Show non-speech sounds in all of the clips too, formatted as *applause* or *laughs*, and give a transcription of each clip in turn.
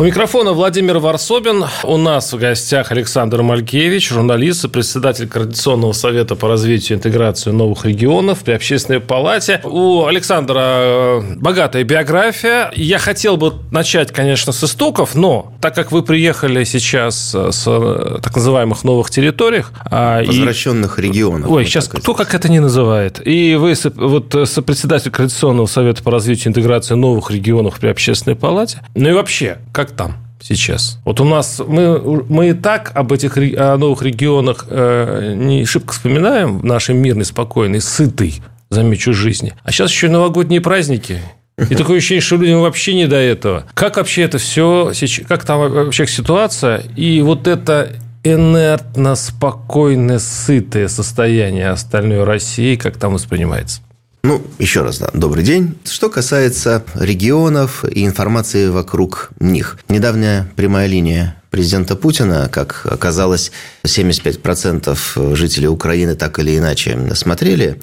У микрофона Владимир Варсобин. У нас в гостях Александр Малькевич, журналист и председатель Координационного совета по развитию и интеграции новых регионов при Общественной палате. У Александра э, богатая биография. Я хотел бы начать, конечно, с истоков, но так как вы приехали сейчас с э, так называемых новых территориях... А, Возвращенных и... регионов. Ой, сейчас кто как это не называет. И вы вот сопредседатель Координационного совета по развитию и интеграции новых регионов при Общественной палате. Ну и вообще, как как там сейчас? Вот у нас мы, мы и так об этих о новых регионах э, не шибко вспоминаем в нашей мирной, спокойной, сытой, замечу, жизни. А сейчас еще новогодние праздники. И такое ощущение, что людям вообще не до этого. Как вообще это все, как там вообще ситуация? И вот это инертно, спокойное, сытое состояние остальной России, как там воспринимается? Ну, еще раз, да, добрый день. Что касается регионов и информации вокруг них. Недавняя прямая линия президента Путина, как оказалось, 75% жителей Украины так или иначе смотрели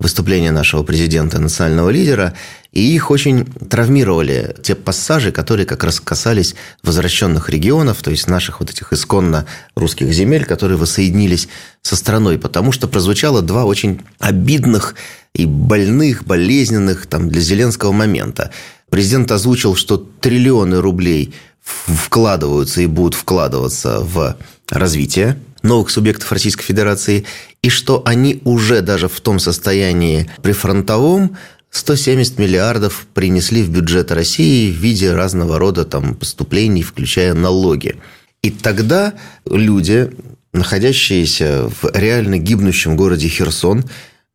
выступление нашего президента, национального лидера, и их очень травмировали те пассажи, которые как раз касались возвращенных регионов, то есть наших вот этих исконно русских земель, которые воссоединились со страной, потому что прозвучало два очень обидных и больных, болезненных там, для Зеленского момента. Президент озвучил, что триллионы рублей вкладываются и будут вкладываться в развитие новых субъектов Российской Федерации, и что они уже даже в том состоянии прифронтовом 170 миллиардов принесли в бюджет России в виде разного рода там поступлений, включая налоги. И тогда люди, находящиеся в реально гибнущем городе Херсон,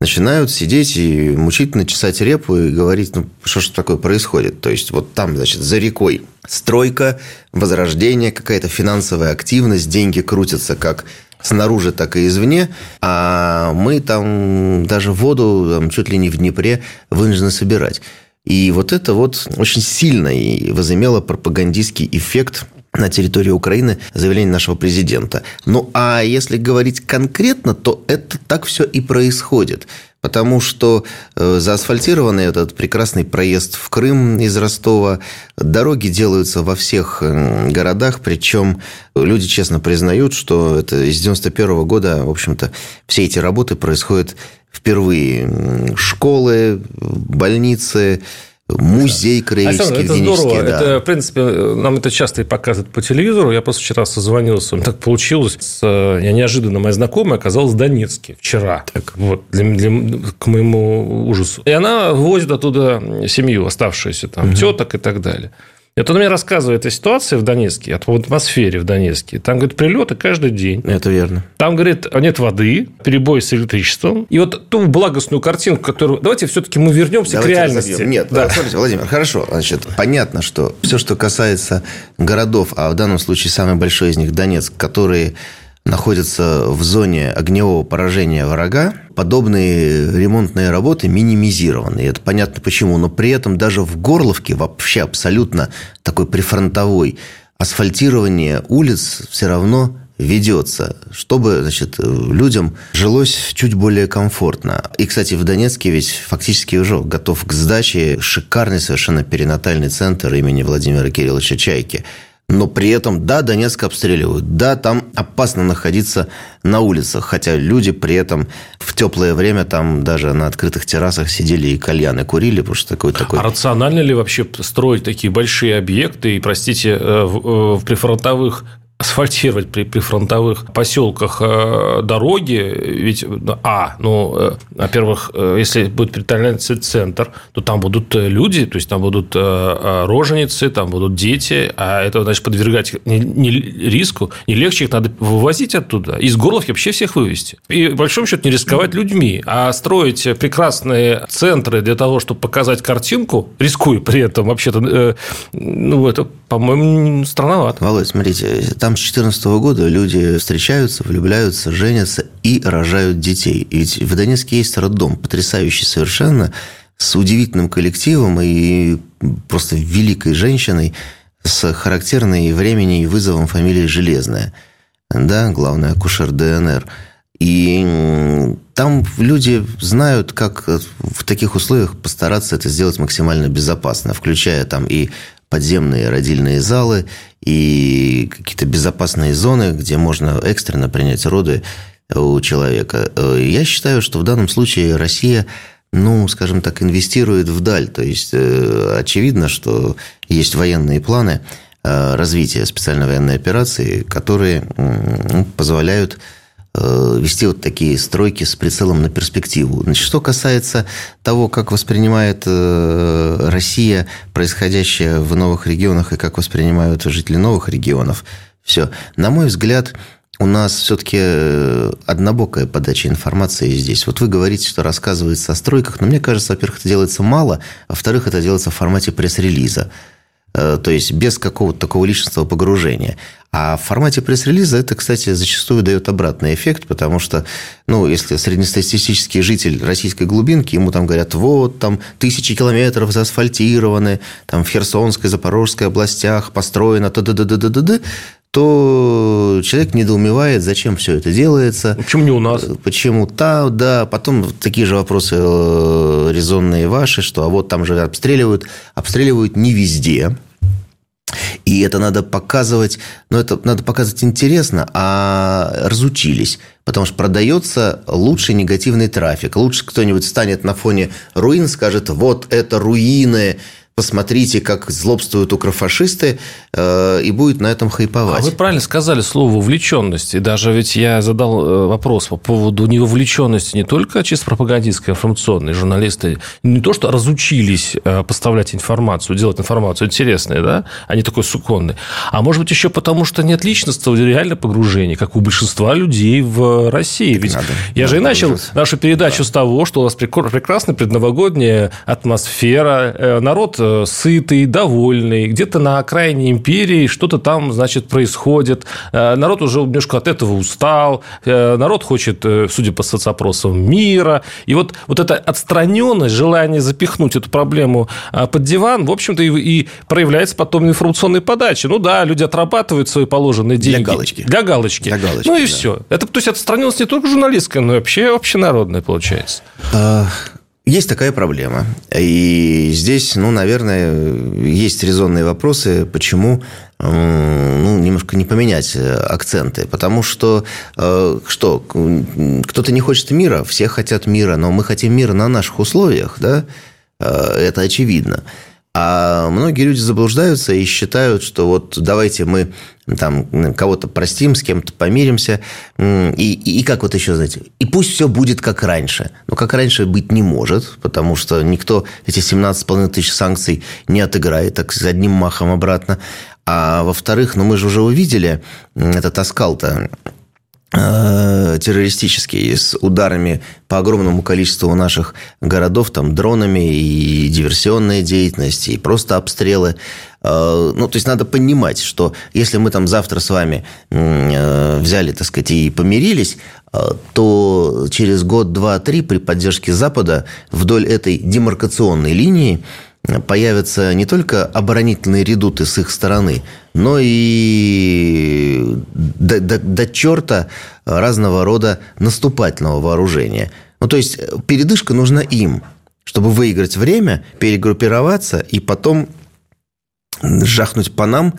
начинают сидеть и мучительно чесать репу и говорить, ну, что же такое происходит. То есть, вот там, значит, за рекой стройка, возрождение, какая-то финансовая активность, деньги крутятся как снаружи, так и извне, а мы там даже воду там, чуть ли не в Днепре вынуждены собирать. И вот это вот очень сильно и возымело пропагандистский эффект на территории Украины заявление нашего президента. Ну, а если говорить конкретно, то это так все и происходит. Потому что э, заасфальтированный этот прекрасный проезд в Крым из Ростова, дороги делаются во всех городах, причем люди честно признают, что это с 91 года, в общем-то, все эти работы происходят впервые. Школы, больницы, Музей краеведческий это здорово. Да. Это, в принципе, нам это часто и показывают по телевизору. Я просто вчера созвонился, так получилось. С, я неожиданно моя знакомая оказалась в Донецке вчера. Так. Вот, для, для, к моему ужасу. И она возит оттуда семью, оставшуюся там, угу. теток и так далее. Это он мне рассказывает о ситуации в Донецке, о атмосфере в Донецке. Там, говорит, прилеты каждый день. Это верно. Там, говорит, нет воды, перебой с электричеством. И вот ту благостную картинку, которую... Давайте все-таки мы вернемся Давайте к реальности. Разобьем. Нет, да. смотрите, Владимир, хорошо. Значит, понятно, что все, что касается городов, а в данном случае самый большой из них Донецк, которые находятся в зоне огневого поражения врага, подобные ремонтные работы минимизированы. И это понятно почему. Но при этом даже в Горловке, вообще абсолютно такой прифронтовой, асфальтирование улиц все равно ведется, чтобы значит, людям жилось чуть более комфортно. И, кстати, в Донецке ведь фактически уже готов к сдаче шикарный совершенно перинатальный центр имени Владимира Кирилловича Чайки – но при этом, да, Донецк обстреливают, да, там опасно находиться на улицах, хотя люди при этом в теплое время там даже на открытых террасах сидели и кальяны курили, потому что такой такой. А рационально ли вообще строить такие большие объекты и, простите, э, э, в прифронтовых асфальтировать при прифронтовых поселках э, дороги, ведь, а, ну, э, во-первых, э, если будет территориальный центр, то там будут люди, то есть там будут роженицы, там будут дети, а это, значит, подвергать не, не риску, не легче их надо вывозить оттуда. Из Горловки вообще всех вывести. И, в большом счете, не рисковать людьми, а строить прекрасные центры для того, чтобы показать картинку, рискуя при этом вообще-то, ну, это, по-моему, странновато. Володь, смотрите, там с 2014 года люди встречаются, влюбляются, женятся и рожают детей. Ведь в Донецке есть роддом, потрясающий совершенно, с удивительным коллективом и просто великой женщиной с характерной времени и вызовом фамилии Железная. Да, главный акушер ДНР. И там люди знают, как в таких условиях постараться это сделать максимально безопасно, включая там и подземные родильные залы и какие-то безопасные зоны, где можно экстренно принять роды у человека. Я считаю, что в данном случае Россия ну, скажем так, инвестирует вдаль. То есть, э, очевидно, что есть военные планы э, развития специальной военной операции, которые позволяют Э, вести вот такие стройки с прицелом на перспективу. Значит, что касается того, как воспринимает э, Россия происходящее в новых регионах и как воспринимают жители новых регионов, все. На мой взгляд, у нас все-таки э, однобокая подача информации здесь. Вот вы говорите, что рассказывается о стройках, но мне кажется, во-первых, это делается мало, а во-вторых, это делается в формате пресс-релиза. Э, то есть без какого-то такого личностного погружения. А в формате пресс-релиза это, кстати, зачастую дает обратный эффект, потому что, ну, если среднестатистический житель российской глубинки, ему там говорят, вот, там тысячи километров заасфальтированы, там в Херсонской, Запорожской областях построено, т д д д д д д то человек недоумевает, зачем все это делается. Почему не у нас? Почему та, да. Потом такие же вопросы э, резонные ваши, что а вот там же обстреливают. Обстреливают не везде. И это надо показывать, но это надо показывать интересно, а разучились. Потому что продается лучший негативный трафик. Лучше кто-нибудь станет на фоне руин, скажет, вот это руины, посмотрите, как злобствуют укрофашисты, э, и будет на этом хайповать. А вы правильно сказали слово «вовлеченность». И даже ведь я задал э, вопрос по поводу невовлеченности не только чисто пропагандистской, информационной. Журналисты не то, что разучились э, поставлять информацию, делать информацию интересной, да, они такой суконный, а может быть, еще потому, что нет личностного реально погружения, как у большинства людей в России. Ведь надо, я надо же и начал погружаться. нашу передачу да. с того, что у нас прекрасная предновогодняя атмосфера, народ сытый, довольный, где-то на окраине империи что-то там, значит, происходит. Э, народ уже немножко от этого устал. Э, народ хочет, судя по соцопросам, мира. И вот, вот эта отстраненность, желание запихнуть эту проблему под диван, в общем-то, и, и проявляется потом в информационной подаче. Ну да, люди отрабатывают свои положенные деньги. Для галочки. Для галочки. Для галочки ну и да. все. Это, то есть, отстраненность не только журналистская, но и вообще общенародная получается. А, есть такая проблема. И здесь, ну, наверное, есть резонные вопросы, почему ну, немножко не поменять э, акценты. Потому что, э, что, кто-то не хочет мира, все хотят мира, но мы хотим мира на наших условиях, да, э, это очевидно. А многие люди заблуждаются и считают, что вот давайте мы там кого-то простим, с кем-то помиримся. И, и, и как вот еще, знаете, и пусть все будет как раньше. Но как раньше быть не может, потому что никто эти 17,5 тысяч санкций не отыграет так с одним махом обратно. А во-вторых, ну мы же уже увидели этот оскал-то Э, террористический, с ударами по огромному количеству наших городов, там, дронами и диверсионная деятельность, и просто обстрелы. Э, ну, то есть, надо понимать, что если мы там завтра с вами э, взяли, так сказать, и помирились, то через год, два, три при поддержке Запада вдоль этой демаркационной линии появятся не только оборонительные редуты с их стороны, но и до, до, до черта разного рода наступательного вооружения. Ну, то есть, передышка нужна им, чтобы выиграть время, перегруппироваться и потом жахнуть по нам,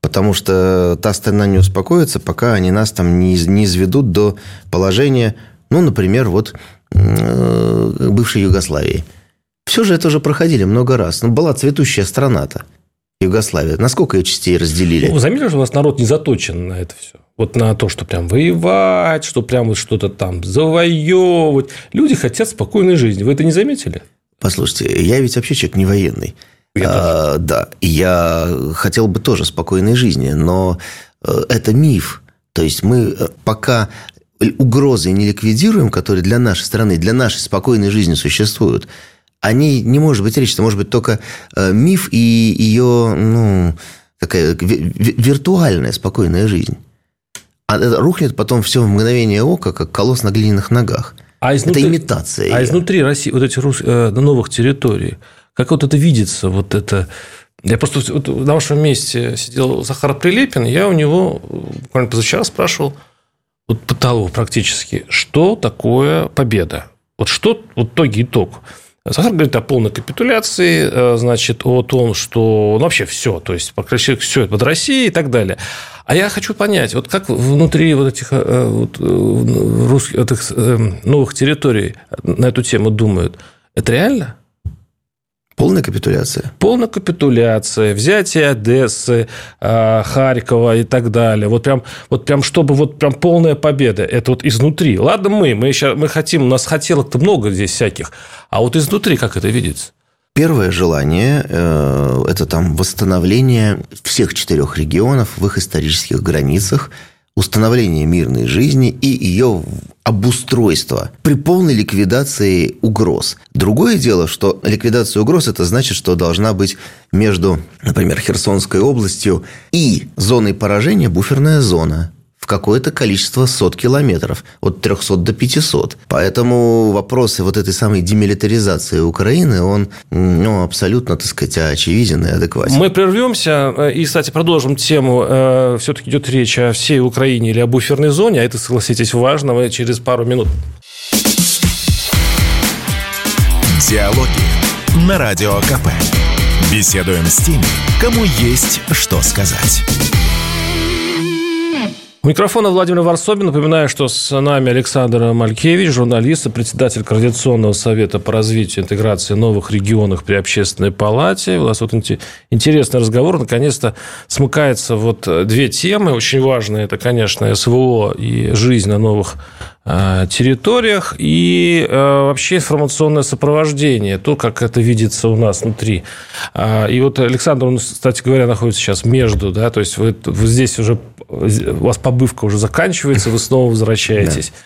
потому что та страна не успокоится, пока они нас там не, не изведут до положения, ну, например, вот бывшей Югославии – все же это уже проходили много раз. Но ну, была цветущая страна-то. Югославия. Насколько ее частей разделили? Ну, вы заметили, что у нас народ не заточен на это все? Вот на то, что прям воевать, что прям вот что-то там завоевывать. Люди хотят спокойной жизни. Вы это не заметили? Послушайте, я ведь вообще человек не военный. Я а, да, я хотел бы тоже спокойной жизни, но э, это миф. То есть мы э, пока угрозы не ликвидируем, которые для нашей страны, для нашей спокойной жизни существуют, о ней не может быть речи. Это может быть только э, миф и ее ну, такая виртуальная спокойная жизнь. А рухнет потом все в мгновение ока, как колосс на глиняных ногах. А изнутри, это имитация. А изнутри России, вот этих рус... Новых территорий, как вот это видится, вот это... Я просто вот на вашем месте сидел Захар Прилепин, я у него буквально позавчера спрашивал, вот пытал практически, что такое победа? Вот что, вот итоги итог. Захар говорит о полной капитуляции, э, значит, о том, что ну, вообще все, то есть практически все это под Россией и так далее. А я хочу понять, вот как внутри вот этих э, вот, э, русских, этих новых территорий на эту тему думают, это реально? Полная капитуляция. Полная капитуляция, взятие Одессы, а, Харькова и так далее. Вот прям, вот прям чтобы вот прям полная победа. Это вот изнутри. Ладно, мы, мы, сейчас, мы хотим, у нас хотелок-то много здесь всяких. А вот изнутри как это видится? Первое желание э, – это там восстановление всех четырех регионов в их исторических границах – установление мирной жизни и ее обустройство при полной ликвидации угроз. Другое дело, что ликвидация угроз – это значит, что должна быть между, например, Херсонской областью и зоной поражения буферная зона в какое-то количество сот километров, от 300 до 500. Поэтому вопросы вот этой самой демилитаризации Украины, он ну, абсолютно, так сказать, очевиден и адекватен. Мы прервемся э, и, кстати, продолжим тему. Э, Все-таки идет речь о всей Украине или о буферной зоне, а это, согласитесь, важно. Мы через пару минут. Диалоги на Радио КП. Беседуем с теми, кому есть что сказать. У микрофона Владимир Варсобин. Напоминаю, что с нами Александр Малькевич, журналист и председатель Координационного совета по развитию и интеграции новых регионов при общественной палате. У нас вот интересный разговор. Наконец-то смыкается вот две темы. Очень важные. Это, конечно, СВО и жизнь на новых Э, территориях и э, вообще информационное сопровождение, то, как это видится у нас внутри. А, и вот Александр, он, кстати говоря, находится сейчас между, да, то есть вы, вы здесь уже, у вас побывка уже заканчивается, вы снова возвращаетесь. Да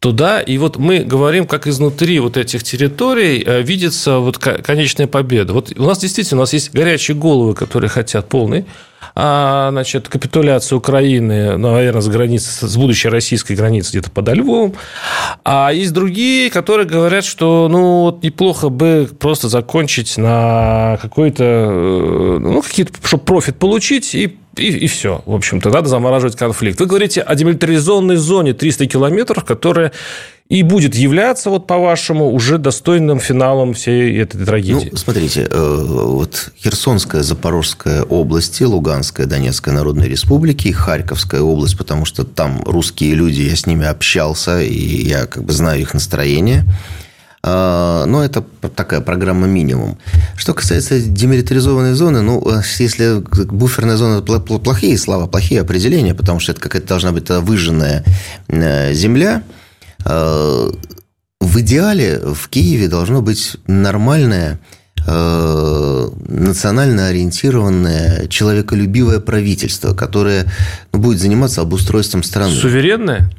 туда. И вот мы говорим, как изнутри вот этих территорий э, видится вот конечная победа. Вот у нас действительно у нас есть горячие головы, которые хотят полной а, значит, капитуляцию Украины, ну, наверное, с границы, с будущей российской границы где-то подо Львовом. А есть другие, которые говорят, что ну, вот неплохо бы просто закончить на какой-то, э, ну, какие-то, чтобы профит получить и и, и все. В общем-то, надо замораживать конфликт. Вы говорите о демилитаризованной зоне 300 километров, которая и будет являться, вот по-вашему, уже достойным финалом всей этой трагедии? Ну, смотрите, э, вот Херсонская, Запорожская области, Луганская, Донецкая Народная Республики, Харьковская область, потому что там русские люди, я с ними общался, и я как бы знаю их настроение. А, но это такая программа минимум. Что касается демилитаризованной зоны, ну, э, если буферная зона плохие слова, плохие определения, потому что это какая-то должна быть выжженная э, земля – Э, в идеале в Киеве должно быть нормальное, э, национально ориентированное, человеколюбивое правительство, которое ну, будет заниматься обустройством страны. Суверенное?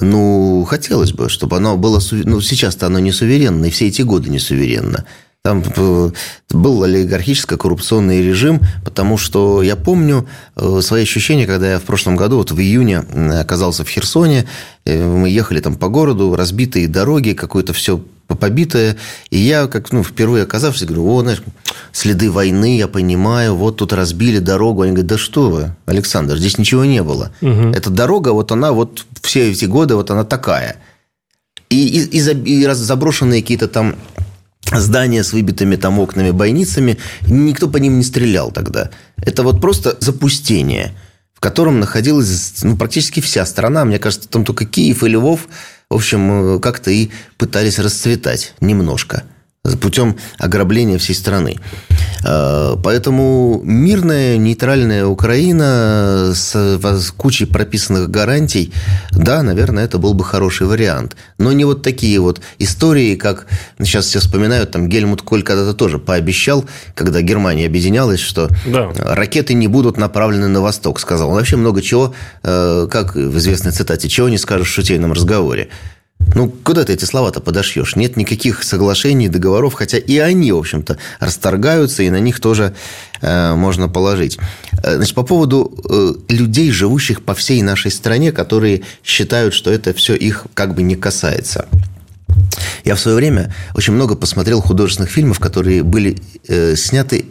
Ну, хотелось бы, чтобы оно было... Ну, сейчас-то оно не суверенно, и все эти годы не суверенно. Там э, был олигархическо-коррупционный режим, потому что я помню э, свои ощущения, когда я в прошлом году, вот в июне, оказался в Херсоне, э, мы ехали там по городу, разбитые дороги, какое-то все побитое, и я, как ну, впервые оказавшись, говорю, о, знаешь, следы войны, я понимаю, вот тут разбили дорогу. Они говорят, да что вы, Александр, здесь ничего не было. Угу. Эта дорога, вот она вот все эти годы, вот она такая. И, и, и заброшенные какие-то там здания с выбитыми там окнами, бойницами, никто по ним не стрелял тогда. Это вот просто запустение, в котором находилась ну, практически вся страна. Мне кажется, там только Киев и Львов, в общем, как-то и пытались расцветать немножко путем ограбления всей страны. Э, поэтому мирная, нейтральная Украина с кучей прописанных гарантий, да, наверное, это был бы хороший вариант. Но не вот такие вот истории, как сейчас все вспоминают, там Гельмут Коль когда-то тоже пообещал, когда Германия объединялась, что да. ракеты не будут направлены на восток, сказал. Он вообще много чего, э, как в известной цитате, чего не скажешь в шутейном разговоре. Ну, куда ты эти слова-то подошьешь? Нет никаких соглашений, договоров, хотя и они, в общем-то, расторгаются, и на них тоже э, можно положить. Э, значит, по поводу э, людей, живущих по всей нашей стране, которые считают, что это все их как бы не касается. Я в свое время очень много посмотрел художественных фильмов, которые были э, сняты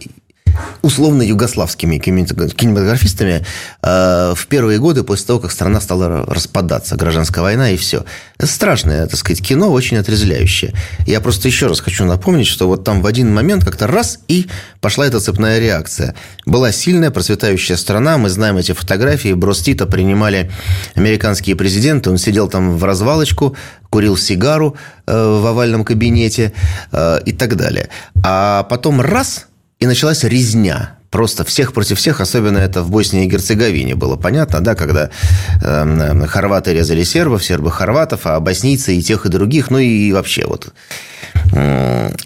условно югославскими кинематографистами э, в первые годы после того, как страна стала распадаться, гражданская война и все. Это страшное, так сказать, кино, очень отрезвляющее. Я просто еще раз хочу напомнить, что вот там в один момент как-то раз и пошла эта цепная реакция. Была сильная, процветающая страна, мы знаем эти фотографии, Бростита принимали американские президенты, он сидел там в развалочку, курил сигару э, в овальном кабинете э, и так далее. А потом раз – и началась резня. Просто всех против всех, особенно это в Боснии и Герцеговине было понятно, да, когда э, хорваты резали сербов, сербы хорватов, а боснийцы и тех, и других, ну и вообще вот.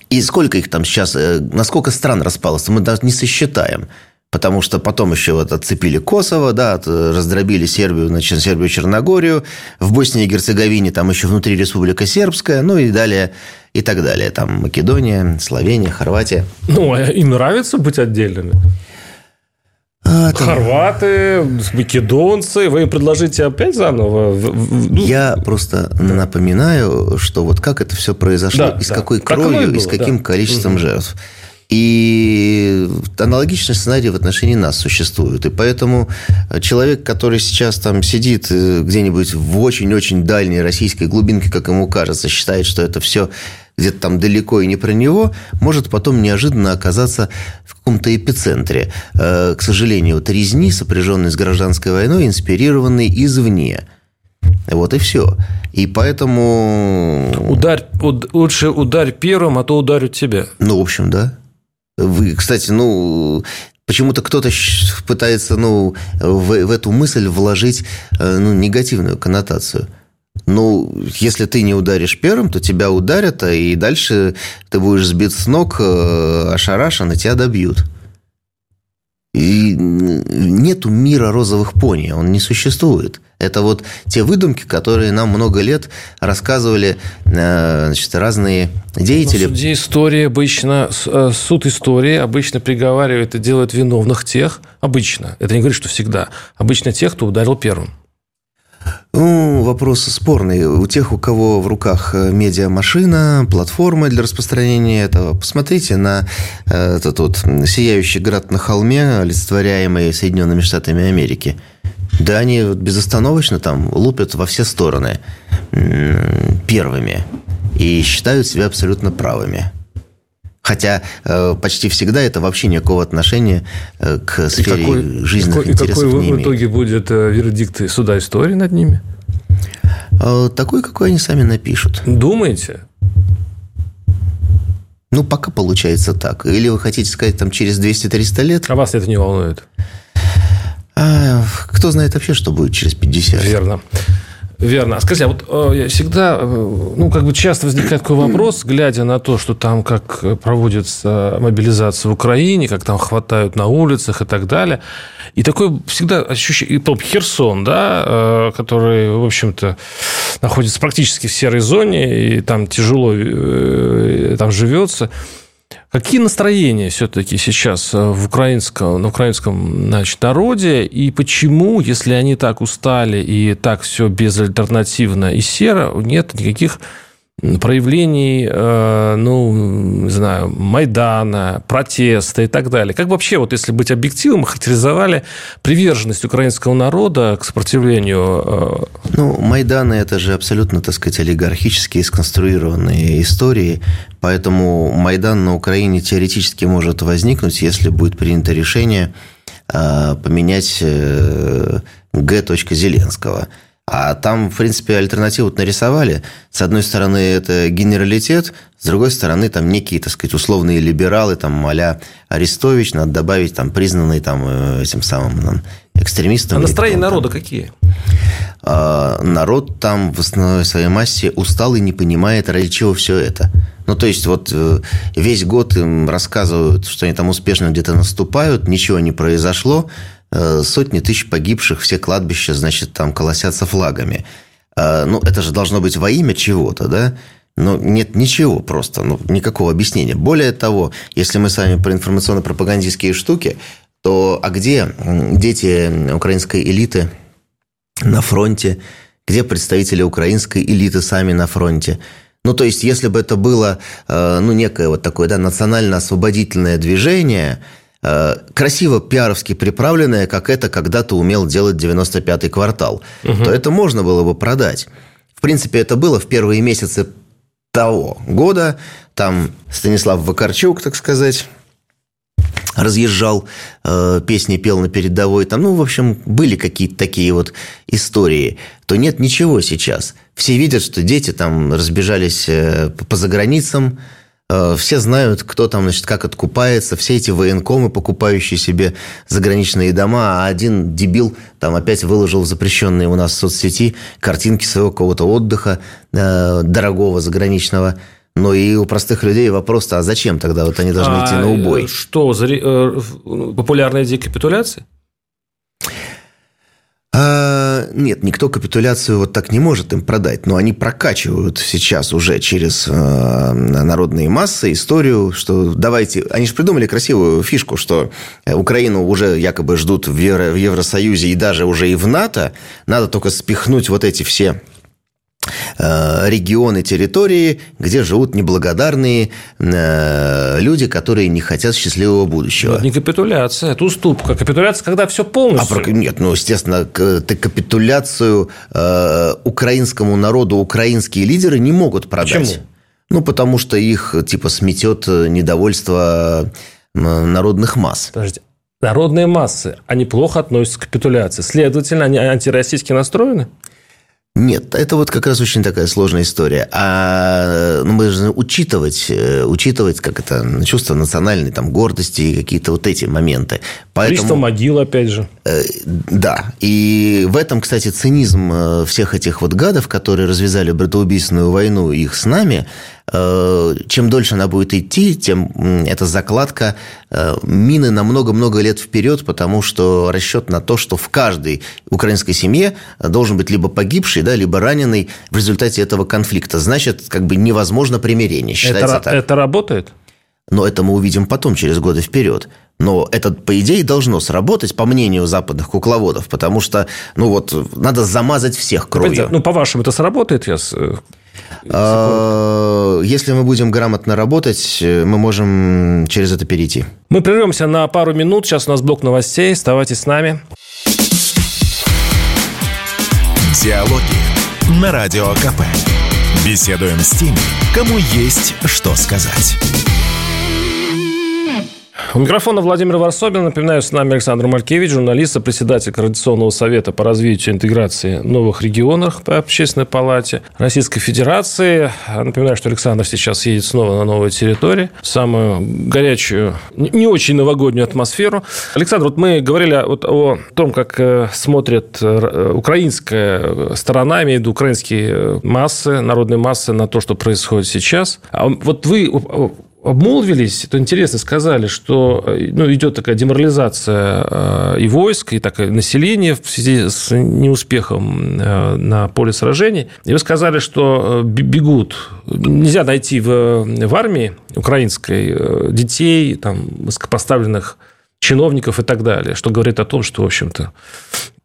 И сколько их там сейчас, э, насколько стран распалось, мы даже не сосчитаем. Потому что потом еще вот отцепили Косово, да, раздробили Сербию, значит, Сербию, Черногорию. В Боснии и Герцеговине там еще внутри Республика Сербская, ну и далее, и так далее. Там Македония, Словения, Хорватия. Ну, а им нравится быть отдельными? А, Хорваты, македонцы, вы им предложите опять заново? Ну, Я просто да. напоминаю, что вот как это все произошло, да, и с да. какой кровью, и с каким да. количеством угу. жертв. И аналогичный сценарий в отношении нас существует. И поэтому человек, который сейчас там сидит э, где-нибудь в очень-очень дальней российской глубинке, как ему кажется, считает, что это все где-то там далеко и не про него, может потом неожиданно оказаться в каком-то эпицентре. Э, к сожалению, вот резни, сопряженной с гражданской войной, инспирированной извне. Вот и все. И поэтому... Ударь, уд, лучше ударь первым, а то ударят тебя. Ну, в общем, да. Вы, кстати, ну, почему-то кто-то пытается ну, в, в эту мысль вложить э, ну, негативную коннотацию. Ну, если ты не ударишь первым, то тебя ударят, а и дальше ты будешь сбит с ног, э, ошарашен, и тебя добьют. И нету мира розовых пони, он не существует. Это вот те выдумки, которые нам много лет рассказывали э, значит, разные деятели. В суде истории обычно, э, суд истории обычно приговаривает и делает виновных тех, обычно, это не говорит, что всегда, обычно тех, кто ударил первым. Ну, вопрос спорный. У тех, у кого в руках э, медиамашина, платформа для распространения этого, посмотрите на этот вот сияющий град на холме, олицетворяемый Соединенными Штатами Америки. Да, они безостановочно там лупят во все стороны первыми и считают себя абсолютно правыми. Хотя э, почти всегда это вообще никакого отношения э, к сфере и какой, жизненных какой, интересов и какой не в итоге будет э, вердикт суда истории над ними? Э, такой, какой они сами напишут. Думаете? Ну, пока получается так. Или вы хотите сказать, там, через 200-300 лет? А вас это не волнует? А, кто знает вообще, что будет через 50? Верно. Верно. А скажи, а вот э, я всегда, э, ну, как бы часто возникает такой вопрос, *clears throat* глядя на то, что там как проводится мобилизация в Украине, как там хватают на улицах и так далее. И такое всегда ощущение, и потом Херсон, да, э, который, в общем-то, находится практически в серой зоне, и там тяжело там живется. Какие настроения все-таки сейчас э, в украинском, на украинском значит, народе, и почему, если они так устали и так все безальтернативно и серо, нет никаких проявлений, э, ну, не знаю, Майдана, протеста и так далее. Как вообще, вот если быть объективом, характеризовали приверженность украинского народа к сопротивлению? Э, ну, Майданы – это же абсолютно, так сказать, олигархические сконструированные истории, поэтому Майдан на Украине теоретически может возникнуть, если будет принято решение э, поменять Г. Зеленского – А там, в принципе, альтернативу нарисовали. С одной стороны, это генералитет, с другой стороны, там некие, так сказать, условные либералы, там, а Арестович, надо добавить, там, признанный там, э, этим самым там, экстремистом. А настроение народа какие? А, народ там в основной своей массе устал и не понимает, ради чего все это. Ну, то есть, вот э, весь год им рассказывают, что они там успешно где-то наступают, ничего не произошло, сотни тысяч погибших, все кладбища, значит, там колосятся флагами. А, ну, это же должно быть во имя чего-то, да? Но нет ничего просто, ну, никакого объяснения. Более того, если мы с вами про информационно-пропагандистские штуки, то а где дети украинской элиты на фронте? Где представители украинской элиты сами на фронте? Ну, то есть, если бы это было, э, ну, некое вот такое, да, национально-освободительное движение – Э, красиво пиаровски приправленное, как это когда-то умел делать 95-й квартал, угу. то это можно было бы продать. В принципе, это было в первые месяцы того года. Там Станислав Вакарчук, так сказать, разъезжал, э, песни пел на передовой. Там, ну, в общем, были какие-то такие вот истории. То нет ничего сейчас. Все видят, что дети там разбежались э, по заграницам, Э, все знают, кто там, значит, как откупается, все эти военкомы, покупающие себе заграничные дома, а один дебил там опять выложил в запрещенные у нас в соцсети картинки своего какого-то отдыха э, дорогого, заграничного. Но и у простых людей вопрос а зачем тогда вот они должны а идти на убой? Что, э, популярная декапитуляция? А, нет, никто капитуляцию вот так не может им продать, но они прокачивают сейчас уже через э, народные массы историю, что давайте... Они же придумали красивую фишку, что Украину уже якобы ждут в, Евро, в Евросоюзе и даже уже и в НАТО, надо только спихнуть вот эти все Э, регионы, территории, где живут неблагодарные э, люди, которые не хотят счастливого будущего. Это не капитуляция, это уступка. Капитуляция, когда все полностью. А про... Нет, ну, естественно, ты капитуляцию э, украинскому народу украинские лидеры не могут продать. Почему? Ну, потому что их, типа, сметет недовольство народных масс. Подождите, народные массы, они плохо относятся к капитуляции. Следовательно, они антироссийски настроены? Нет, это вот как раз очень такая сложная история. А ну, мы должны учитывать, э, учитывать, как это, чувство национальной там, гордости и какие-то вот эти моменты. Поэтому, Количество могил, опять же. Э, да. И в этом, кстати, цинизм э, всех этих вот гадов, которые развязали братоубийственную войну их с нами, чем дольше она будет идти, тем эта закладка э, мины на много-много лет вперед, потому что расчет на то, что в каждой украинской семье должен быть либо погибший, да, либо раненый в результате этого конфликта. Значит, как бы невозможно примирение. Считается это, так. это работает? Но это мы увидим потом, через годы вперед. Но это, по идее, должно сработать, по мнению западных кукловодов, потому что, ну вот, надо замазать всех кровью. Ну, по-вашему, это сработает? Я э, а, если мы будем грамотно работать, мы можем через это перейти. Мы прервемся на пару минут. Сейчас у нас блок новостей. Оставайтесь с нами. Диалоги на Радио КП. Беседуем с теми, кому есть что сказать. У микрофона Владимир Варсобин. Напоминаю, с нами Александр Малькевич, журналист, председатель Координационного совета по развитию интеграции новых регионов по Общественной палате Российской Федерации. Напоминаю, что Александр сейчас едет снова на новую территорию, самую горячую, не очень новогоднюю атмосферу. Александр, вот мы говорили вот о том, как э, смотрит э, украинская сторона, имею в виду украинские массы, народные массы на то, что происходит сейчас. А вот вы обмолвились, то интересно сказали, что ну, идет такая деморализация э, и войск, и такое население в связи с неуспехом э, на поле сражений. И вы сказали, что э, бегут. Нельзя найти в, в армии украинской детей, там, высокопоставленных чиновников и так далее, что говорит о том, что, в общем-то,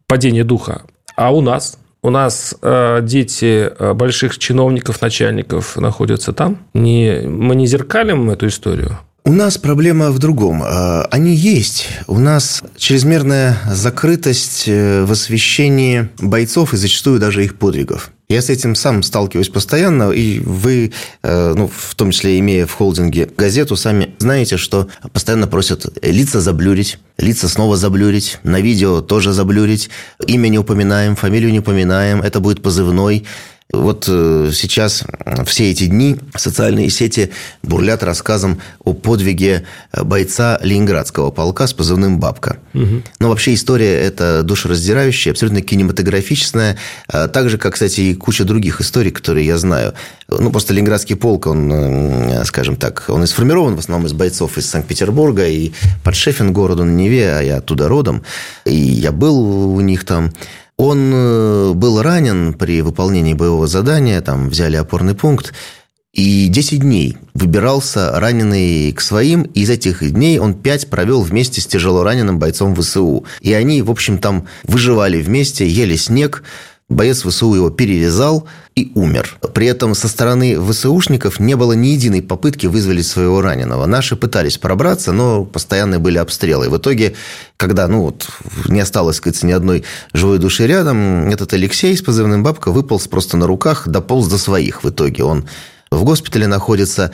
падение духа. А у нас у нас э, дети э, больших чиновников, начальников находятся там. Не, мы не зеркалим эту историю. У нас проблема в другом. А, они есть. У нас чрезмерная закрытость э, в освещении бойцов и зачастую даже их подвигов. Я с этим сам сталкиваюсь постоянно, и вы, э, ну, в том числе имея в холдинге газету, сами знаете, что постоянно просят лица заблюрить, лица снова заблюрить, на видео тоже заблюрить, имя не упоминаем, фамилию не упоминаем, это будет позывной. Вот э, сейчас все эти дни социальные сети бурлят рассказом о подвиге бойца Ленинградского полка с позывным «Бабка». Угу. Но вообще история эта душераздирающая, абсолютно кинематографичная, а так же, как, кстати, и куча других историй, которые я знаю. Ну, просто Ленинградский полк, он, э, скажем так, он и сформирован в основном из бойцов из Санкт-Петербурга и подшефен городу на Неве, а я оттуда родом. И я был у них там. Он э, был ранен при выполнении боевого задания, там взяли опорный пункт, и 10 дней выбирался раненый к своим, и из этих дней он 5 провел вместе с тяжело раненым бойцом ВСУ. И они, в общем, там выживали вместе, ели снег, Боец ВСУ его перевязал и умер. При этом со стороны ВСУшников не было ни единой попытки вызволить своего раненого. Наши пытались пробраться, но постоянные были обстрелы. И в итоге, когда ну, вот, не осталось, сказать, ни одной живой души рядом, этот Алексей с позывным «Бабка» выполз просто на руках, дополз до своих в итоге. Он в госпитале находится.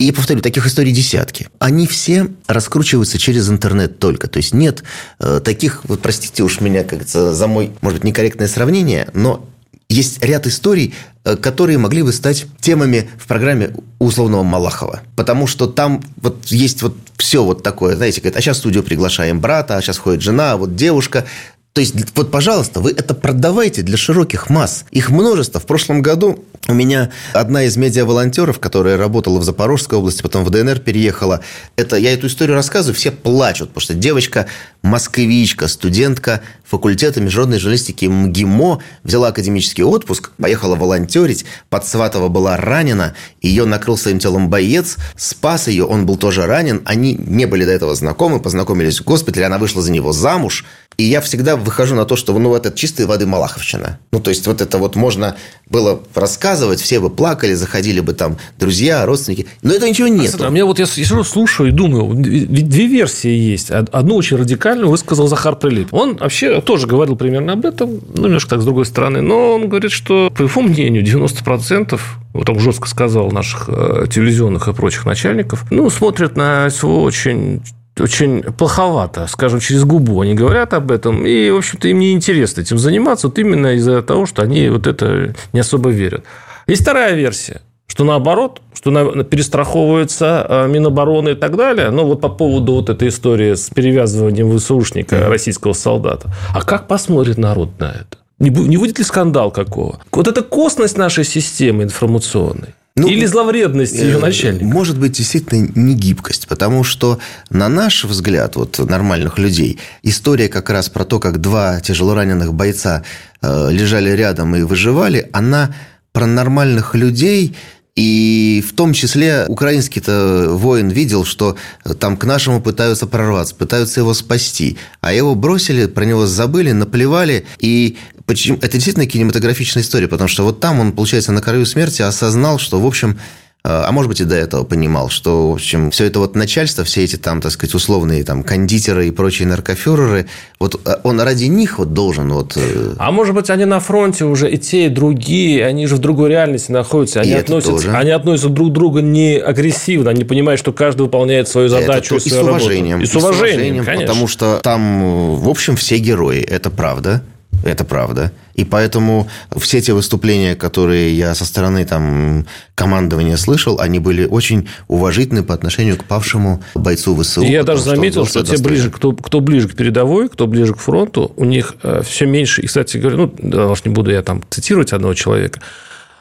И, повторю, таких историй десятки. Они все раскручиваются через интернет только. То есть нет э, таких, вот простите уж меня, как за мой, может быть, некорректное сравнение, но есть ряд историй, э, которые могли бы стать темами в программе условного Малахова. Потому что там вот есть вот все вот такое, знаете, говорит, а сейчас в студию приглашаем брата, а сейчас ходит жена, а вот девушка. То есть, вот, пожалуйста, вы это продавайте для широких масс. Их множество. В прошлом году у меня одна из медиа-волонтеров, которая работала в Запорожской области, потом в ДНР переехала. Это, я эту историю рассказываю, все плачут, потому что девочка москвичка, студентка факультета международной журналистики МГИМО, взяла академический отпуск, поехала волонтерить, Подсватова была ранена, ее накрыл своим телом боец, спас ее, он был тоже ранен, они не были до этого знакомы, познакомились в госпитале, она вышла за него замуж, и я всегда выхожу на то, что ну, это чистой воды Малаховщина. Ну, то есть, вот это вот можно было рассказывать, все бы плакали, заходили бы там друзья, родственники. Но этого ничего нет. А меня вот я, я слушаю и думаю, ведь две версии есть. Одну очень радикальную высказал Захар Прилип. Он вообще тоже говорил примерно об этом, ну, немножко так с другой стороны. Но он говорит, что, по его мнению, 90% вот он жестко сказал наших э, телевизионных и прочих начальников, ну, смотрят на СВО очень очень плоховато, скажем, через губу они говорят об этом, и, в общем-то, им не интересно этим заниматься, вот именно из-за того, что они вот это не особо верят. Есть вторая версия, что наоборот, что перестраховывается а, Минобороны и так далее. Но вот по поводу вот этой истории с перевязыванием ВСУшника, российского солдата. А как посмотрит народ на это? Не будет ли скандал какого? Вот это косность нашей системы информационной. Ну, Или зловредность ее э, начальника? Может быть, действительно не гибкость, потому что, на наш взгляд, вот нормальных людей, история как раз про то, как два тяжелораненых бойца э, лежали рядом и выживали, она про нормальных людей и в том числе украинский-то воин видел, что там к нашему пытаются прорваться, пытаются его спасти. А его бросили, про него забыли, наплевали. И почему... это действительно кинематографичная история, потому что вот там он, получается, на краю смерти осознал, что, в общем, а, а может быть и до этого понимал, что, в общем, все это вот начальство, все эти там, так сказать, условные там кондитеры и прочие наркофюреры, вот а, он ради них вот должен вот... Э, а может быть, они на фронте уже и те, и другие, они же в другой реальности находятся, они, относятся, они относятся друг к другу не агрессивно, они понимают, что каждый выполняет свою задачу это, и, с уважением. И с уважением, и с уважением конечно. Потому что там, в общем, все герои, это правда. Это правда. И поэтому все те выступления, которые я со стороны там, командования слышал, они были очень уважительны по отношению к павшему бойцу ВСУ. И я даже заметил, что, что те ближе, кто, кто ближе к передовой, кто ближе к фронту, у них э, все меньше. И, кстати говоря, ну, да, не буду я там цитировать одного человека,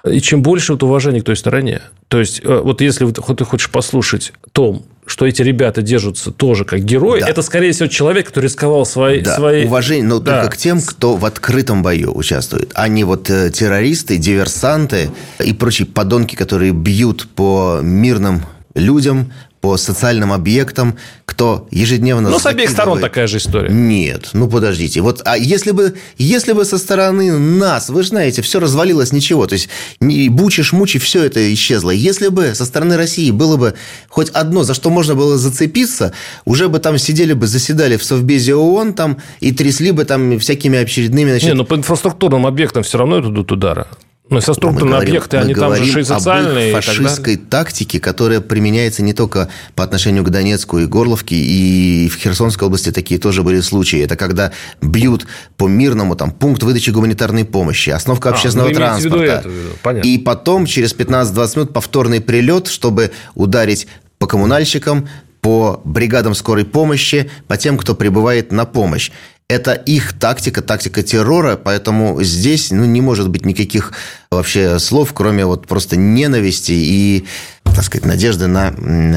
и чем больше вот уважения к той стороне. То есть, э, вот если ты хочешь послушать том, что эти ребята держатся тоже как герои, да. это, скорее всего, человек, который рисковал свои... Да, свои... уважение, но да. только к тем, кто в открытом бою участвует, а не вот э, террористы, диверсанты и прочие подонки, которые бьют по мирным людям, по социальным объектам, кто ежедневно... Ну, с обеих сторон такая же история. Нет, ну подождите. Вот, а если бы, если бы со стороны нас, вы же знаете, все развалилось, ничего, то есть бучи, шмучи, все это исчезло. Если бы со стороны России было бы хоть одно, за что можно было зацепиться, уже бы там сидели бы, заседали в Совбезе ООН там и трясли бы там всякими очередными... Значит... Не, ну по инфраструктурным объектам все равно идут удары. Ну, со структурные объекты, они там же и социальные. Об фашистской тактике, которая применяется не только по отношению к Донецку и Горловке, и в Херсонской области такие тоже были случаи. Это когда бьют по мирному, там, пункт выдачи гуманитарной помощи, остановка а, общественного транспорта. Это, и потом, через 15-20 минут, повторный прилет, чтобы ударить по коммунальщикам, по бригадам скорой помощи, по тем, кто прибывает на помощь это их тактика, тактика террора, поэтому здесь ну, не может быть никаких вообще слов, кроме вот просто ненависти и, так сказать, надежды на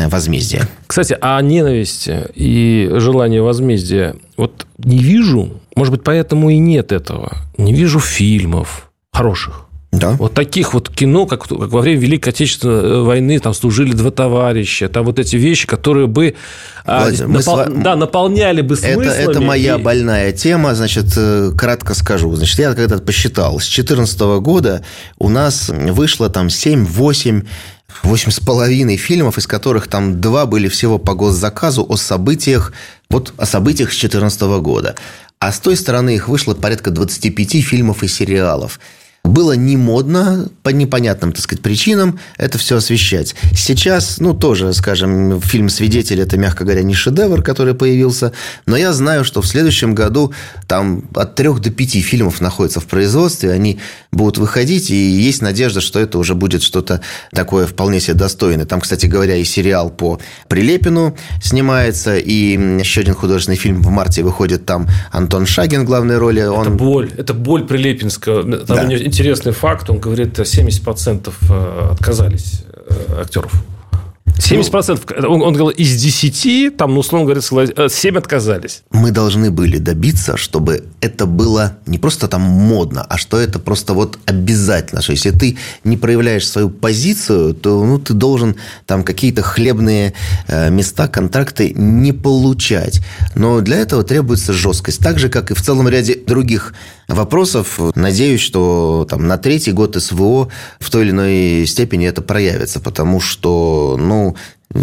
возмездие. Кстати, а ненависть и желание возмездия, вот не вижу, может быть, поэтому и нет этого, не вижу фильмов хороших, да. Вот таких вот кино, как, как во время Великой Отечественной войны, там служили два товарища, там вот эти вещи, которые бы а, Владимир, напол... с... да, наполняли бы смыслами. Это, это моя и... больная тема, значит, э, кратко скажу. Значит, я когда-то посчитал, с 2014 года у нас вышло там 7-8 Восемь с половиной фильмов, из которых там два были всего по госзаказу о событиях, вот о событиях с 2014 года. А с той стороны их вышло порядка 25 фильмов и сериалов было не модно по непонятным, так сказать, причинам это все освещать. Сейчас, ну, тоже, скажем, фильм «Свидетель» – это, мягко говоря, не шедевр, который появился, но я знаю, что в следующем году там от трех до пяти фильмов находятся в производстве, они будут выходить, и есть надежда, что это уже будет что-то такое вполне себе достойное. Там, кстати говоря, и сериал по Прилепину снимается, и еще один художественный фильм в марте выходит, там Антон Шагин в главной роли. Он... Это боль, это боль Прилепинского. Там да интересный факт. Он говорит, 70% э, отказались э, актеров. 70%, ну, он, он говорил, из 10, там, ну, условно говоря, 7 отказались. Мы должны были добиться, чтобы это было не просто там модно, а что это просто вот обязательно. Что если ты не проявляешь свою позицию, то ну, ты должен там какие-то хлебные э, места, контракты не получать. Но для этого требуется жесткость. Так же, как и в целом ряде других вопросов. Надеюсь, что там, на третий год СВО в той или иной степени это проявится, потому что, ну,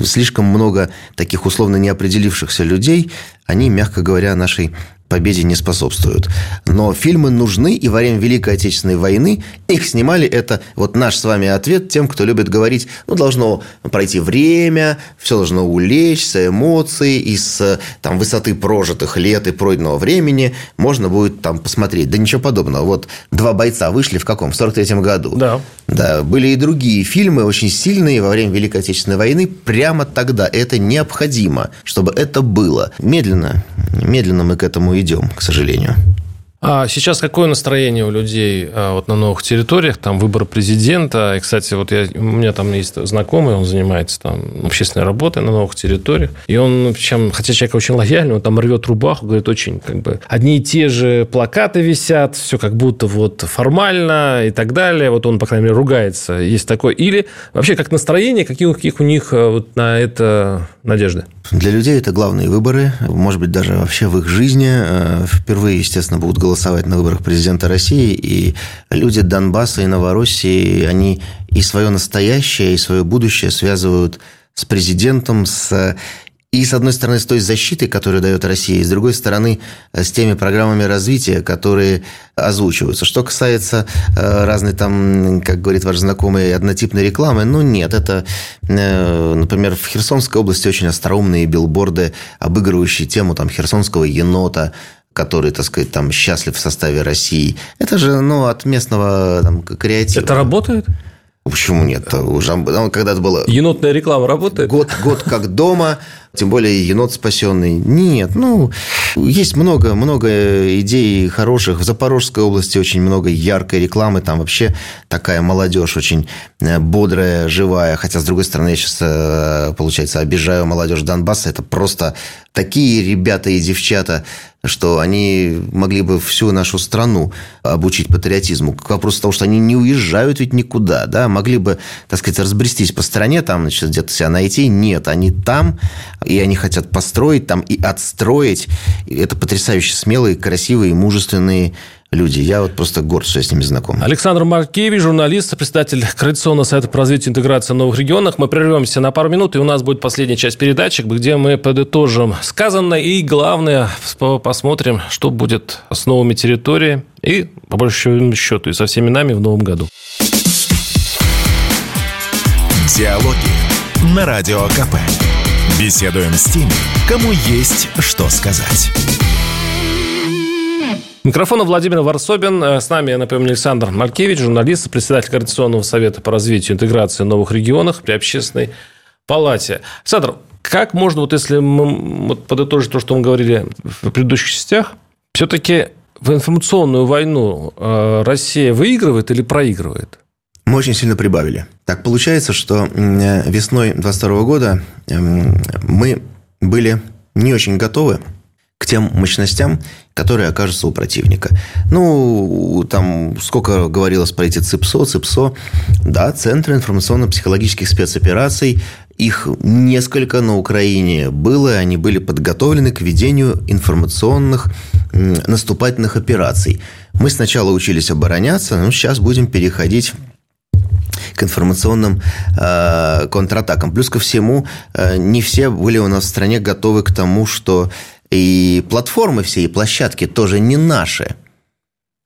слишком много таких условно неопределившихся людей, они, мягко говоря, нашей победе не способствуют. Но фильмы нужны, и во время Великой Отечественной войны их снимали. Это вот наш с вами ответ тем, кто любит говорить, ну, должно пройти время, все должно улечься, эмоции, из там, высоты прожитых лет и пройденного времени можно будет там посмотреть. Да ничего подобного. Вот два бойца вышли в каком? В 43 году. Да. Да, были и другие фильмы, очень сильные во время Великой Отечественной войны. Прямо тогда это необходимо, чтобы это было. Медленно, медленно мы к этому идем, к сожалению. А сейчас какое настроение у людей а, вот на новых территориях, там выбор президента? И, кстати, вот я, у меня там есть знакомый, он занимается там общественной работой на новых территориях, и он, чем, хотя человек очень лояльный, он там рвет рубаху, говорит, очень как бы одни и те же плакаты висят, все как будто вот формально и так далее. Вот он, по крайней мере, ругается. Есть такое. Или вообще как настроение, какие, каких у них а, вот на это надежды? Для людей это главные выборы, может быть, даже вообще в их жизни. Э, впервые, естественно, будут голосовать на выборах президента России, и люди Донбасса и Новороссии, они и свое настоящее, и свое будущее связывают с президентом, с и, с одной стороны, с той защитой, которую дает Россия, и, с другой стороны, с теми программами развития, которые озвучиваются. Что касается э, разной там, как говорит ваш знакомый, однотипной рекламы, ну, нет, это, э, например, в Херсонской области очень остроумные билборды, обыгрывающие тему там херсонского енота, который, так сказать, там счастлив в составе России. Это же, ну, от местного там, креатива. Это работает? Почему нет? Уже когда-то было... Енотная реклама работает? Год, год как дома, тем более енот спасенный. Нет, ну, есть много, много идей хороших. В Запорожской области очень много яркой рекламы. Там вообще такая молодежь очень э, бодрая, живая. Хотя, с другой стороны, я сейчас, э, получается, обижаю молодежь Донбасса. Это просто такие ребята и девчата что они могли бы всю нашу страну обучить патриотизму. К вопросу того, что они не уезжают ведь никуда, да, могли бы, так сказать, разбрестись по стране, там, значит, где-то себя найти. Нет, они там, и они хотят построить там и отстроить. И это потрясающе смелые, красивые, мужественные люди. Я вот просто горд, что я с ними знаком. Александр Маркевич, журналист, председатель Координационного совета по развитию интеграции в новых регионах. Мы прервемся на пару минут, и у нас будет последняя часть передачи, где мы подытожим сказанное и, главное, посмотрим, что будет с новыми территориями и, по большому счету, и со всеми нами в новом году. Диалоги на Радио КП. Беседуем с теми, кому есть что сказать. Микрофона Владимир Варсобин. Э, с нами, я напомню, Александр Маркевич, журналист, председатель Координационного совета по развитию интеграции в новых регионах при общественной палате. Александр, как можно, вот если мы вот подытожить то, что мы говорили в предыдущих частях, все-таки в информационную войну э, Россия выигрывает или проигрывает? Мы очень сильно прибавили. Так получается, что весной 22 года эм, мы были не очень готовы к тем мощностям, которые окажутся у противника. Ну, там сколько говорилось про эти ЦИПСО, ЦИПСО, да, Центры информационно-психологических спецопераций, их несколько на Украине было, они были подготовлены к ведению информационных наступательных операций. Мы сначала учились обороняться, но сейчас будем переходить к информационным э, контратакам. Плюс ко всему, э, не все были у нас в стране готовы к тому, что и платформы все, и площадки тоже не наши.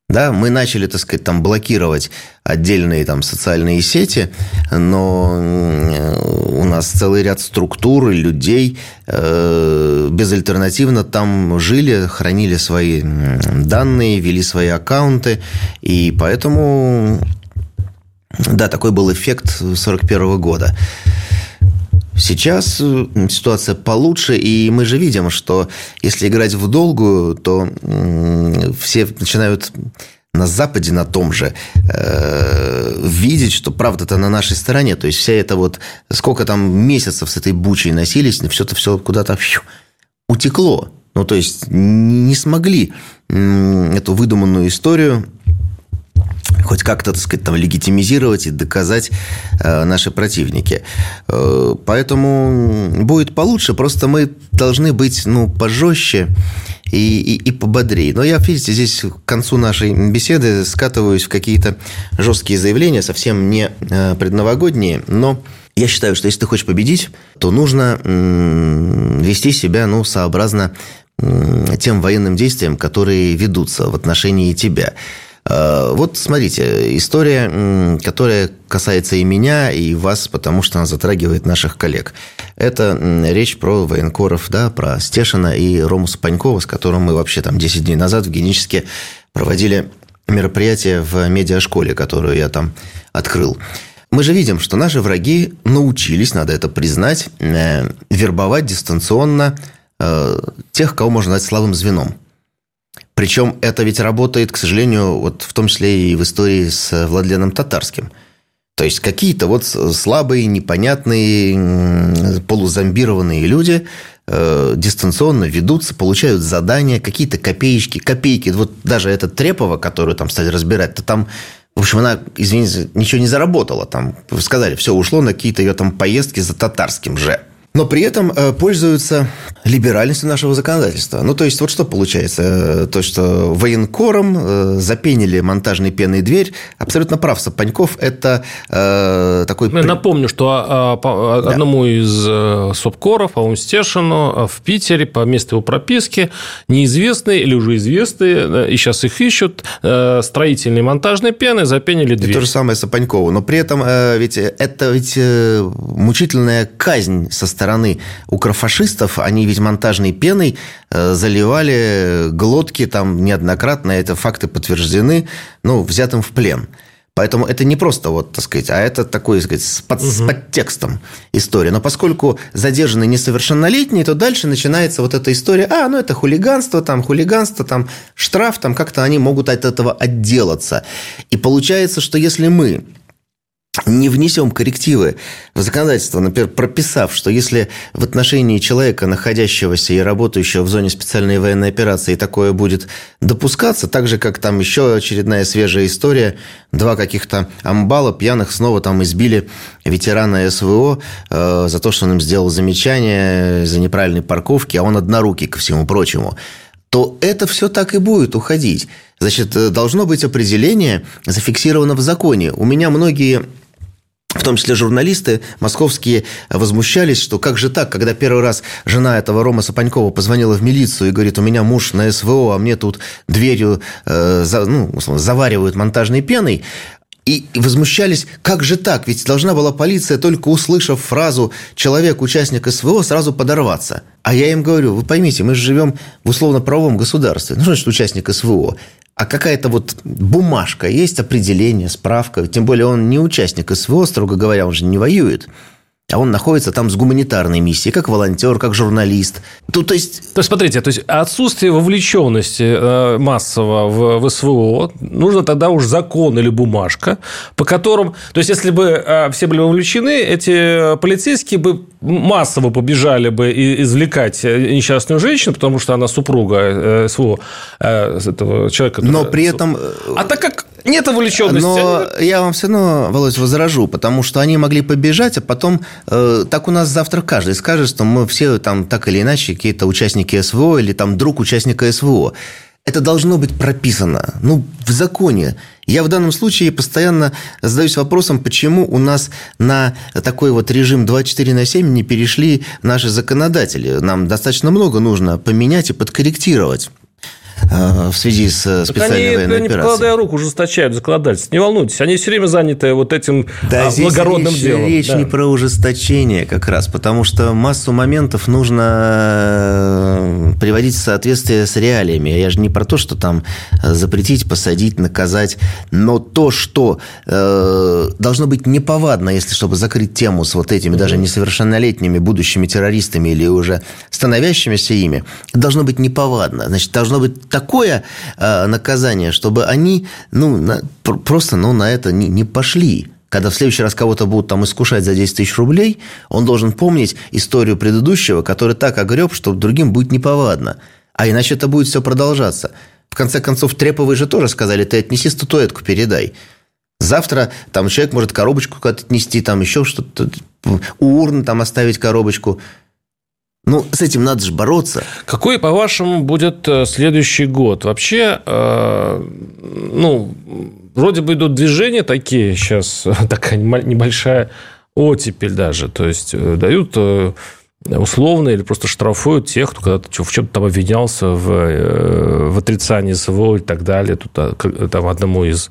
Да, мы начали, так сказать, там блокировать отдельные там социальные сети, но у нас целый ряд структур и людей э, безальтернативно там жили, хранили свои данные, вели свои аккаунты, и поэтому, да, такой был эффект 1941 года. Сейчас э, ситуация получше, и мы же видим, что если играть в долгую, то все начинают на Западе на том же э, видеть, что правда-то на нашей стороне. То есть вся эта вот сколько там месяцев с этой бучей носились, все это все куда-то утекло. Ну, то есть не смогли эту выдуманную историю хоть как-то, так сказать, там, легитимизировать и доказать э, наши противники. Э, поэтому будет получше, просто мы должны быть, ну, пожестче и, и, и пободрее. Но я, видите, здесь к концу нашей беседы скатываюсь в какие-то жесткие заявления, совсем не э, предновогодние, но я считаю, что если ты хочешь победить, то нужно вести себя, ну, сообразно тем военным действиям, которые ведутся в отношении тебя. Э, вот смотрите, история, которая касается и меня, и вас, потому что она затрагивает наших коллег. Это речь про военкоров, да, про Стешина и Ромуса Панькова, с которым мы вообще там 10 дней назад в Геническе проводили мероприятие в медиашколе, которую я там открыл. Мы же видим, что наши враги научились, надо это признать, э, вербовать дистанционно э, тех, кого можно назвать слабым звеном. Причем это ведь работает, к сожалению, вот в том числе и в истории с Владленом Татарским. То есть какие-то вот слабые, непонятные, полузомбированные люди э, дистанционно ведутся, получают задания, какие-то копеечки, копейки. Вот даже эта Трепова, которую там стали разбирать, то там в общем, она, извините, ничего не заработала. Там сказали, все ушло на какие-то ее там поездки за татарским же но при этом э, пользуются либеральностью нашего законодательства. Ну, то есть, вот что получается? Э, то, что военкором э, запенили монтажной пеной дверь. Абсолютно прав Сапаньков. Это э, такой... Я напомню, что а, по одному да. из СОПКОРов, по-моему, Стешину, в Питере по месту его прописки неизвестные или уже известные, и сейчас их ищут, строительные монтажные пены запенили дверь. И то же самое Сапанькову. Но при этом ведь это ведь мучительная казнь со стороны стороны укрофашистов, они ведь монтажной пеной э, заливали глотки там неоднократно, это факты подтверждены, ну, взятым в плен. Поэтому это не просто вот, так сказать, а это такой, так сказать, с, под, угу. с подтекстом история. Но поскольку задержаны несовершеннолетние, то дальше начинается вот эта история, а, ну это хулиганство, там хулиганство, там штраф, там как-то они могут от этого отделаться. И получается, что если мы не внесем коррективы в законодательство, например, прописав, что если в отношении человека, находящегося и работающего в зоне специальной военной операции, такое будет допускаться, так же, как там еще очередная свежая история, два каких-то амбала пьяных снова там избили ветерана СВО э, за то, что он им сделал замечание за неправильной парковки, а он однорукий ко всему прочему то это все так и будет уходить. Значит, э, должно быть определение, зафиксировано в законе. У меня многие в том числе журналисты московские возмущались, что как же так, когда первый раз жена этого Рома Сапанькова позвонила в милицию и говорит, у меня муж на СВО, а мне тут дверью э, за, ну, заваривают монтажной пеной, и возмущались, как же так, ведь должна была полиция, только услышав фразу «человек, участник СВО», сразу подорваться. А я им говорю, вы поймите, мы же живем в условно-правовом государстве. Ну, значит участник СВО? А какая-то вот бумажка есть, определение, справка. Тем более он не участник СВО, строго говоря, он же не воюет а он находится там с гуманитарной миссией, как волонтер, как журналист. Тут, то есть... То есть, смотрите, то есть отсутствие вовлеченности э, массово в, в СВО, нужно тогда уж закон или бумажка, по которым... То есть, если бы э, все были вовлечены, эти полицейские бы массово побежали бы извлекать несчастную женщину, потому что она супруга э, СВО, этого человека. Но при этом... А так как нет вовлеченности. Но я вам все равно, Володь, возражу, потому что они могли побежать, а потом э, так у нас завтра каждый скажет, что мы все там так или иначе какие-то участники СВО или там друг участника СВО. Это должно быть прописано, ну, в законе. Я в данном случае постоянно задаюсь вопросом, почему у нас на такой вот режим 24 на 7 не перешли наши законодатели. Нам достаточно много нужно поменять и подкорректировать. Э, в связи с э, специальной они, военной они, операцией. покладая руку, ужесточают законодательство. Не волнуйтесь, они все время заняты вот этим да, а, благородным речь, делом. речь да. не про ужесточение как раз, потому что массу моментов нужно э, приводить в соответствие с реалиями. Я же не про то, что там запретить, посадить, наказать, но то, что э, должно быть неповадно, если чтобы закрыть тему с вот этими даже несовершеннолетними будущими террористами или уже становящимися ими, должно быть неповадно. Значит, должно быть такое э, наказание, чтобы они ну, на, просто ну, на это не, не пошли. Когда в следующий раз кого-то будут там искушать за 10 тысяч рублей, он должен помнить историю предыдущего, который так огреб, что другим будет неповадно. А иначе это будет все продолжаться. В конце концов, Треповые же тоже сказали, ты отнеси статуэтку, передай. Завтра там человек может коробочку куда-то отнести, там еще что-то, у урны там оставить коробочку. Ну, с этим надо же бороться. Какой, по-вашему, будет э, следующий год? Вообще, э, ну, вроде бы идут движения такие сейчас, *laughs* такая небольшая оттепель даже. То есть, э, дают э, условно или просто штрафуют тех, кто когда-то в чем-то там обвинялся в, в отрицании СВО и так далее. Тут а, там одному из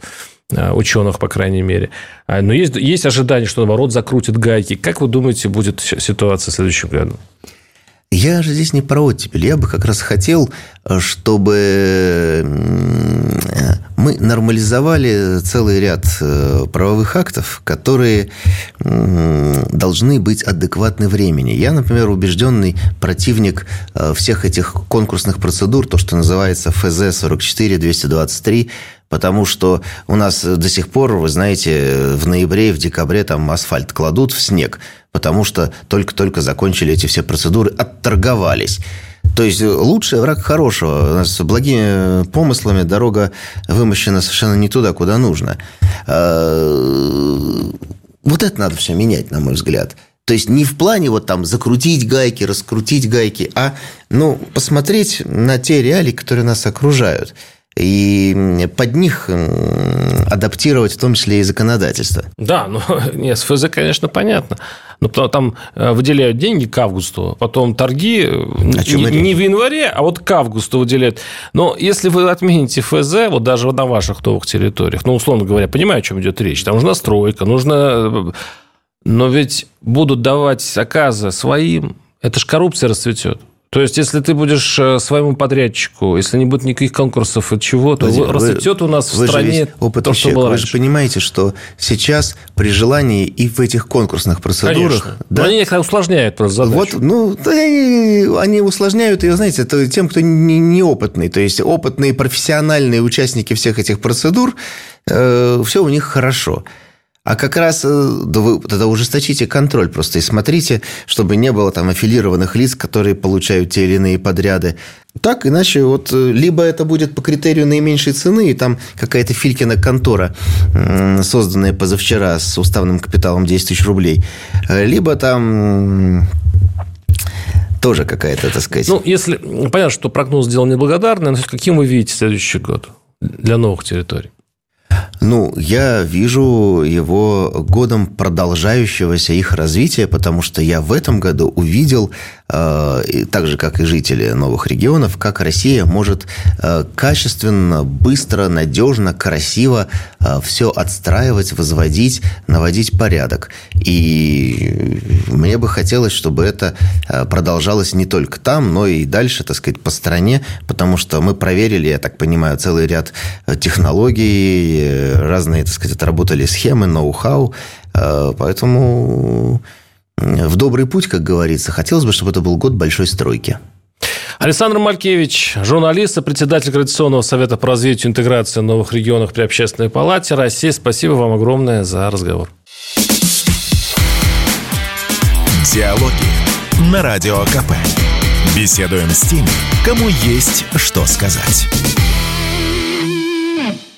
ученых, по крайней мере. А, но есть, есть ожидание, что, наоборот, закрутит гайки. Как вы думаете, будет ситуация в следующем году? Я же здесь не про оттепель. Я бы как раз хотел, э, чтобы мы нормализовали целый ряд э, правовых актов, которые должны быть адекватны времени. Я, например, убежденный противник э, всех этих конкурсных процедур, то, что называется ФЗ-44-223, потому что у нас до сих пор, вы знаете, в ноябре и в декабре там асфальт кладут в снег – потому что только-только закончили эти все процедуры, отторговались. То есть лучший враг хорошего. У нас благими помыслами дорога вымощена совершенно не туда, куда нужно. А, вот это надо все менять, на мой взгляд. То есть не в плане вот там закрутить гайки, раскрутить гайки, а ну, посмотреть на те реалии, которые нас окружают и под них адаптировать в том числе и законодательство. Да, ну, *laughs* нет, с ФЗ, конечно, понятно. Но там э, выделяют деньги к августу, потом торги э, не, не в январе, а вот к августу выделяют. Но если вы отмените ФЗ, вот даже на ваших новых территориях, ну, условно говоря, понимаю, о чем идет речь, там нужна стройка, нужно... Э, но ведь будут давать заказы своим, это ж коррупция расцветет. То есть, если ты будешь э, своему подрядчику, если не будет никаких конкурсов от чего, то Владимир, расцветет у нас в стране опыт то, что было Вы раньше. же понимаете, что сейчас при желании и в этих конкурсных процедурах... Конечно. Да, Но они их усложняют просто задачу. Вот, ну, они, они усложняют ее, знаете, это тем, кто не, неопытный. То есть, опытные профессиональные участники всех этих процедур, э, все у них хорошо. А как раз э, да вы тогда ужесточите контроль просто и смотрите, чтобы не было там аффилированных лиц, которые получают те или иные подряды. Так, иначе вот э, либо это будет по критерию наименьшей цены, и там какая-то Филькина контора, созданная позавчера с уставным капиталом 10 тысяч рублей, э, либо там тоже какая-то, так сказать... Ну, если... Понятно, что прогноз сделал неблагодарный, но каким вы видите следующий год для новых территорий? Ну, я вижу его годом продолжающегося их развития, потому что я в этом году увидел так же, как и жители новых регионов, как Россия может э, качественно, быстро, надежно, красиво э, все отстраивать, возводить, наводить порядок. И мне бы хотелось, чтобы это продолжалось не только там, но и дальше, так сказать, по стране, потому что мы проверили, я так понимаю, целый ряд технологий, разные, так сказать, отработали схемы, ноу-хау, поэтому в добрый путь, как говорится. Хотелось бы, чтобы это был год большой стройки. Александр Малькевич, журналист и председатель Координационного совета по развитию и интеграции новых регионов при Общественной палате России. Спасибо вам огромное за разговор. Диалоги на Радио КП. Беседуем с теми, кому есть что сказать.